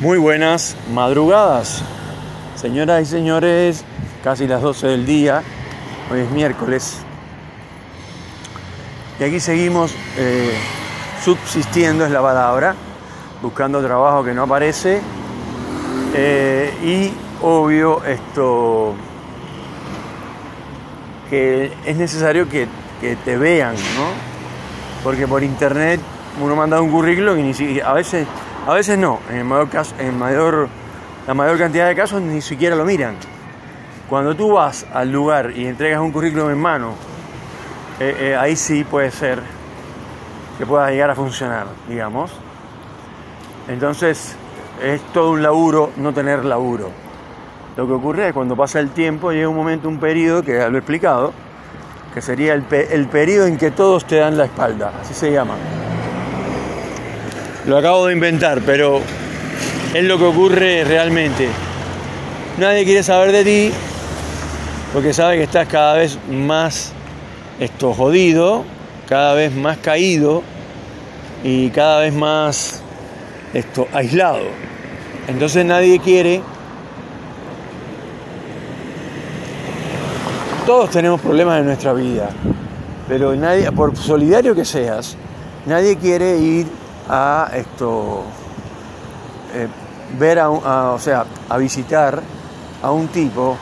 Muy buenas madrugadas, señoras y señores, casi las 12 del día, hoy es miércoles, y aquí seguimos eh, subsistiendo, es la palabra, buscando trabajo que no aparece, eh, y obvio esto, que es necesario que, que te vean, ¿no? Porque por internet uno manda un currículum y ni siquiera, a veces, a veces no, en, mayor caso, en mayor, la mayor cantidad de casos ni siquiera lo miran. Cuando tú vas al lugar y entregas un currículum en mano, eh, eh, ahí sí puede ser que pueda llegar a funcionar, digamos. Entonces, es todo un laburo no tener laburo. Lo que ocurre es cuando pasa el tiempo, llega un momento, un periodo, que ya lo he explicado, que sería el, el periodo en que todos te dan la espalda, así se llama. Lo acabo de inventar, pero es lo que ocurre realmente. Nadie quiere saber de ti porque sabe que estás cada vez más esto, jodido, cada vez más caído y cada vez más esto, aislado. Entonces nadie quiere. Todos tenemos problemas en nuestra vida, pero nadie, por solidario que seas, nadie quiere ir a esto eh, ver a, o sea a visitar a un tipo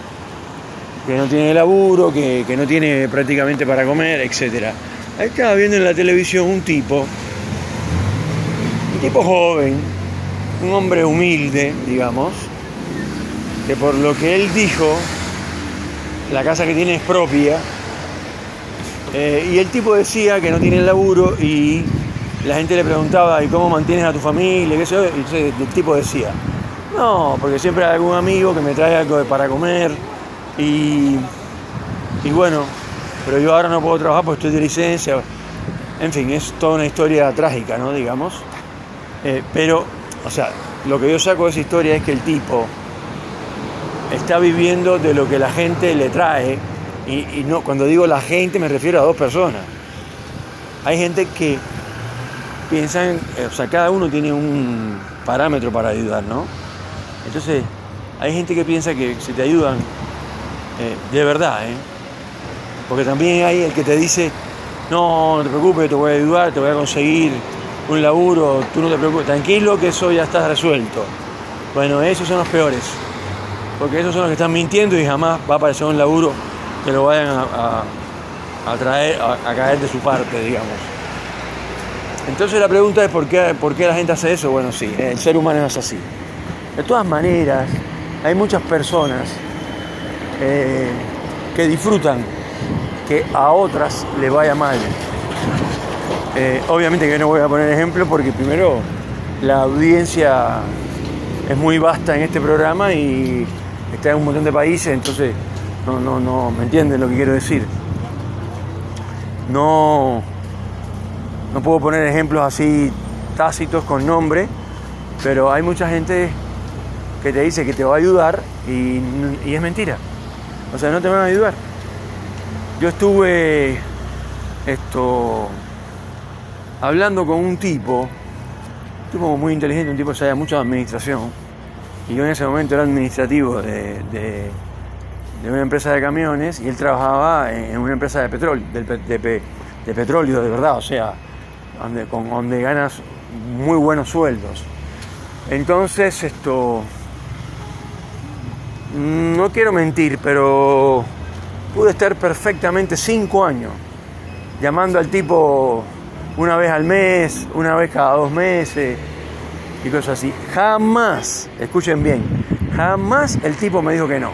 que no tiene laburo, que, que no tiene prácticamente para comer, etc. Ahí estaba viendo en la televisión un tipo, un tipo joven, un hombre humilde, digamos, que por lo que él dijo, la casa que tiene es propia, eh, y el tipo decía que no tiene laburo y la gente le preguntaba, ¿y cómo mantienes a tu familia? Y el tipo decía, no, porque siempre hay algún amigo que me trae algo para comer y, y bueno, pero yo ahora no puedo trabajar porque estoy de licencia. En fin, es toda una historia trágica, ¿no? Digamos. Eh, pero, o sea, lo que yo saco de esa historia es que el tipo está viviendo de lo que la gente le trae y, y no, cuando digo la gente me refiero a dos personas. Hay gente que piensan, eh, o sea, cada uno tiene un parámetro para ayudar, ¿no? Entonces, hay gente que piensa que si te ayudan, eh, de verdad, ¿eh? Porque también hay el que te dice, no, no te preocupes, te voy a ayudar, te voy a conseguir un laburo, tú no te preocupes, tranquilo que eso ya está resuelto. Bueno, esos son los peores, porque esos son los que están mintiendo y jamás va a aparecer un laburo que lo vayan a, a, traer, a caer de su parte, digamos. Entonces la pregunta es ¿por qué, por qué la gente hace eso. Bueno, sí, el ser humano es así. De todas maneras, hay muchas personas eh, que disfrutan que a otras le vaya mal. Eh, obviamente que no voy a poner ejemplo porque primero la audiencia es muy vasta en este programa y está en un montón de países, entonces no, no, no, ¿me entienden lo que quiero decir? No no puedo poner ejemplos así tácitos con nombre, pero hay mucha gente que te dice que te va a ayudar y, es mentira. O sea, no te van a ayudar. Yo estuve esto hablando con un tipo, un tipo muy inteligente, un tipo que sabe mucho de administración, y yo en ese momento era administrativo de, de, una empresa de camiones y él trabajaba en una empresa de petróleo, de, de petróleo de verdad, o sea, donde, con, donde ganas muy buenos sueldos. Entonces, esto, no quiero mentir, pero pude estar perfectamente cinco años llamando al tipo una vez al mes, una vez cada dos meses y cosas así. Jamás, escuchen bien, jamás el tipo me dijo que no.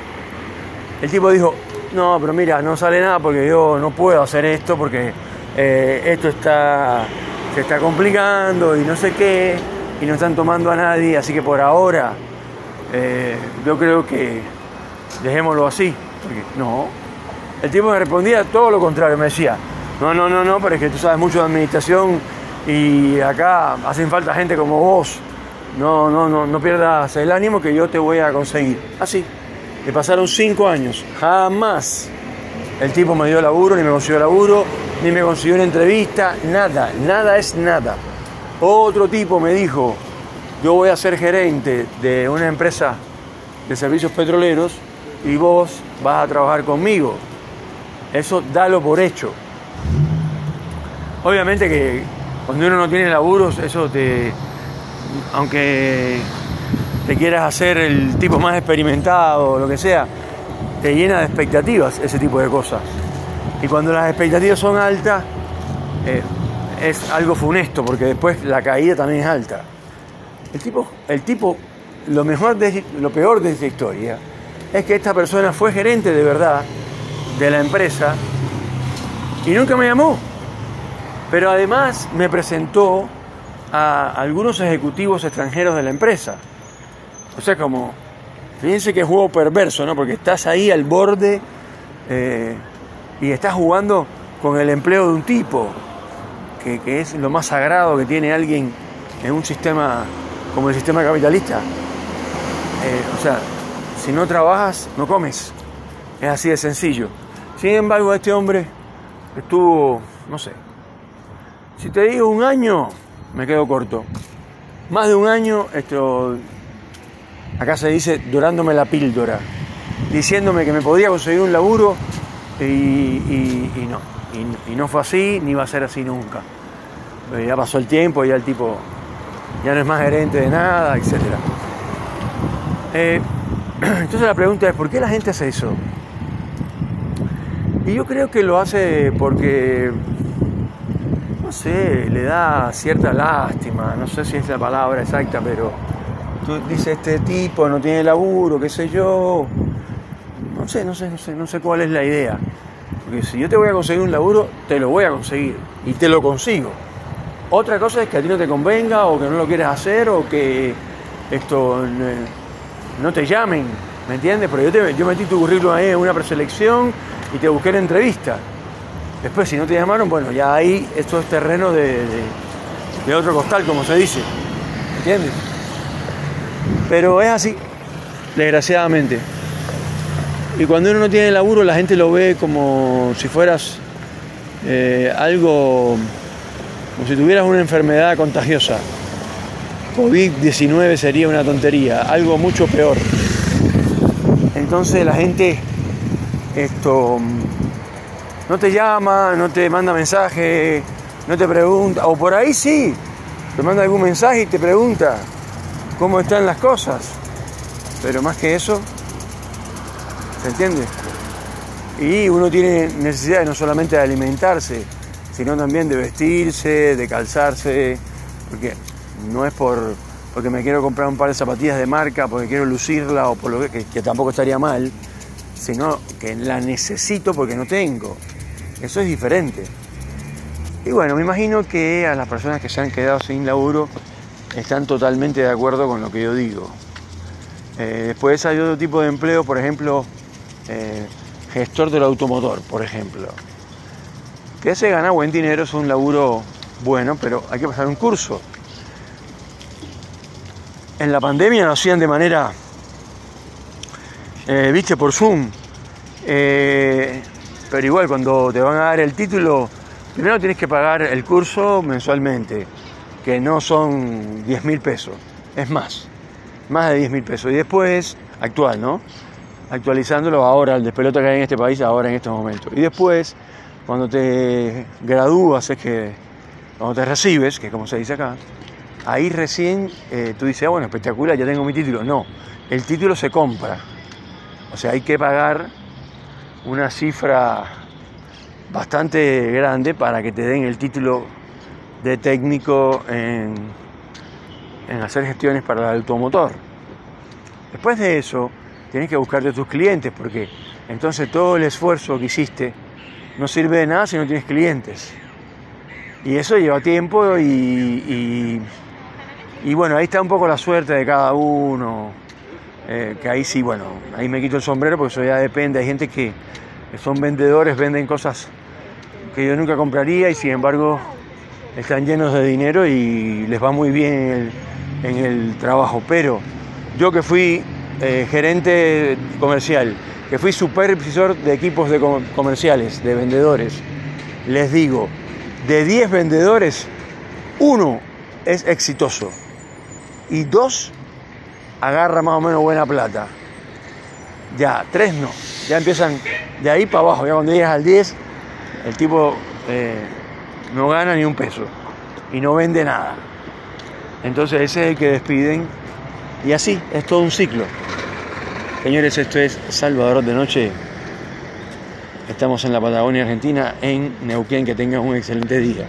El tipo dijo, no, pero mira, no sale nada porque yo no puedo hacer esto porque eh, esto está se está complicando y no sé qué, y no están tomando a nadie, así que por ahora eh, yo creo que dejémoslo así, porque no. El tipo me respondía todo lo contrario, me decía, no, no, no, no, pero es que tú sabes mucho de administración y acá hacen falta gente como vos, no, no, no, no pierdas el ánimo que yo te voy a conseguir. Así, me pasaron cinco años, jamás el tipo me dio laburo, ni me consiguió laburo, ni me consiguió una entrevista, nada, nada es nada. Otro tipo me dijo, yo voy a ser gerente de una empresa de servicios petroleros y vos vas a trabajar conmigo. Eso dalo por hecho. Obviamente que cuando uno no tiene laburos, eso te, aunque te quieras hacer el tipo más experimentado o lo que sea, te llena de expectativas ese tipo de cosas. Y cuando las expectativas son altas, eh, es algo funesto, porque después la caída también es alta. El tipo, el tipo lo, mejor de, lo peor de esta historia es que esta persona fue gerente de verdad de la empresa y nunca me llamó. Pero además me presentó a algunos ejecutivos extranjeros de la empresa. O sea, como, fíjense que juego perverso, ¿no? Porque estás ahí al borde eh, y estás jugando con el empleo de un tipo, que, que, es lo más sagrado que tiene alguien en un sistema como el sistema capitalista. Eh, o sea, si no trabajas, no comes. Es así de sencillo. Sin embargo, este hombre estuvo, no sé, si te digo un año, me quedo corto. Más de un año, esto, acá se dice, durándome la píldora, diciéndome que me podía conseguir un laburo y, no. Y, no fue así, ni va a ser así nunca. Eh, ya pasó el tiempo, ya el tipo ya no es más gerente de nada, etc. Eh, entonces la pregunta es, ¿por qué la gente hace eso? Y yo creo que lo hace porque, no sé, le da cierta lástima, no sé si es la palabra exacta, pero tú dices, este tipo no tiene laburo, qué sé yo, no sé, no sé, no sé, no sé cuál es la idea. Porque si yo te voy a conseguir un laburo, te lo voy a conseguir y te lo consigo. Otra cosa es que a ti no te convenga o que no lo quieras hacer o que esto eh, no te llamen, ¿me entiendes? Pero yo, te, yo metí tu currículum ahí en una preselección y te busqué en entrevista. Después, si no te llamaron, bueno, ya ahí esto es terreno de, de otro costal, como se dice, ¿entiendes? Pero es así, desgraciadamente. Y cuando uno no tiene laburo, la gente lo ve como si fueras eh, algo como si tuvieras una enfermedad contagiosa. COVID-19 sería una tontería, algo mucho peor. Entonces la gente esto no te llama, no te manda mensaje, no te pregunta, o por ahí sí, te manda algún mensaje y te pregunta cómo están las cosas. Pero más que eso, ¿se entiende? Y uno tiene necesidad no solamente de alimentarse, sino también de vestirse, de calzarse, porque no es por porque me quiero comprar un par de zapatillas de marca, porque quiero lucirla o por lo que, que tampoco estaría mal, sino que la necesito porque no tengo. Eso es diferente. Y bueno, me imagino que a las personas que se han quedado sin laburo están totalmente de acuerdo con lo que yo digo. Eh, después hay otro tipo de empleo, por ejemplo, eh, gestor del automotor, por ejemplo que se gana buen dinero, es un laburo bueno, pero hay que pasar un curso. En la pandemia lo hacían de manera, eh, viste, por Zoom. Pero igual, cuando te van a dar el título, primero tienes que pagar el curso mensualmente, que no son 10 mil pesos, es más, más de 10 mil pesos. Y después, actual, ¿no? Actualizándolo ahora, el despelota que hay en este país, ahora en estos momentos. Y después cuando te gradúas, es que cuando te recibes, que como se dice acá, ahí recién eh, tú dices, ah, bueno, espectacular, ya tengo mi título. No, el título se compra. O sea, hay que pagar una cifra bastante grande para que te den el título de técnico en, en hacer gestiones para el automotor. Después de eso, tienes que buscarte tus clientes, porque entonces todo el esfuerzo que hiciste no sirve de nada si no tienes clientes. Y eso lleva tiempo y, y, bueno, ahí está un poco la suerte de cada uno. Eh, que ahí sí, bueno, ahí me quito el sombrero porque eso ya depende. Hay gente que son vendedores, venden cosas que yo nunca compraría y sin embargo están llenos de dinero y les va muy bien en el, trabajo. Pero yo que fui eh, gerente comercial, que fui supervisor de equipos de comerciales, de vendedores, les digo, de 10 vendedores, uno es exitoso. y dos agarra más o menos buena plata. Ya, tres no. Ya empiezan de ahí para abajo. Ya cuando llegas al 10, el tipo eh, no gana ni un peso y no vende nada. Entonces ese es el que despiden y así es todo un ciclo. Señores, esto es Salvador de Noche. Estamos en la Patagonia Argentina, en Neuquén. Que tengan un excelente día.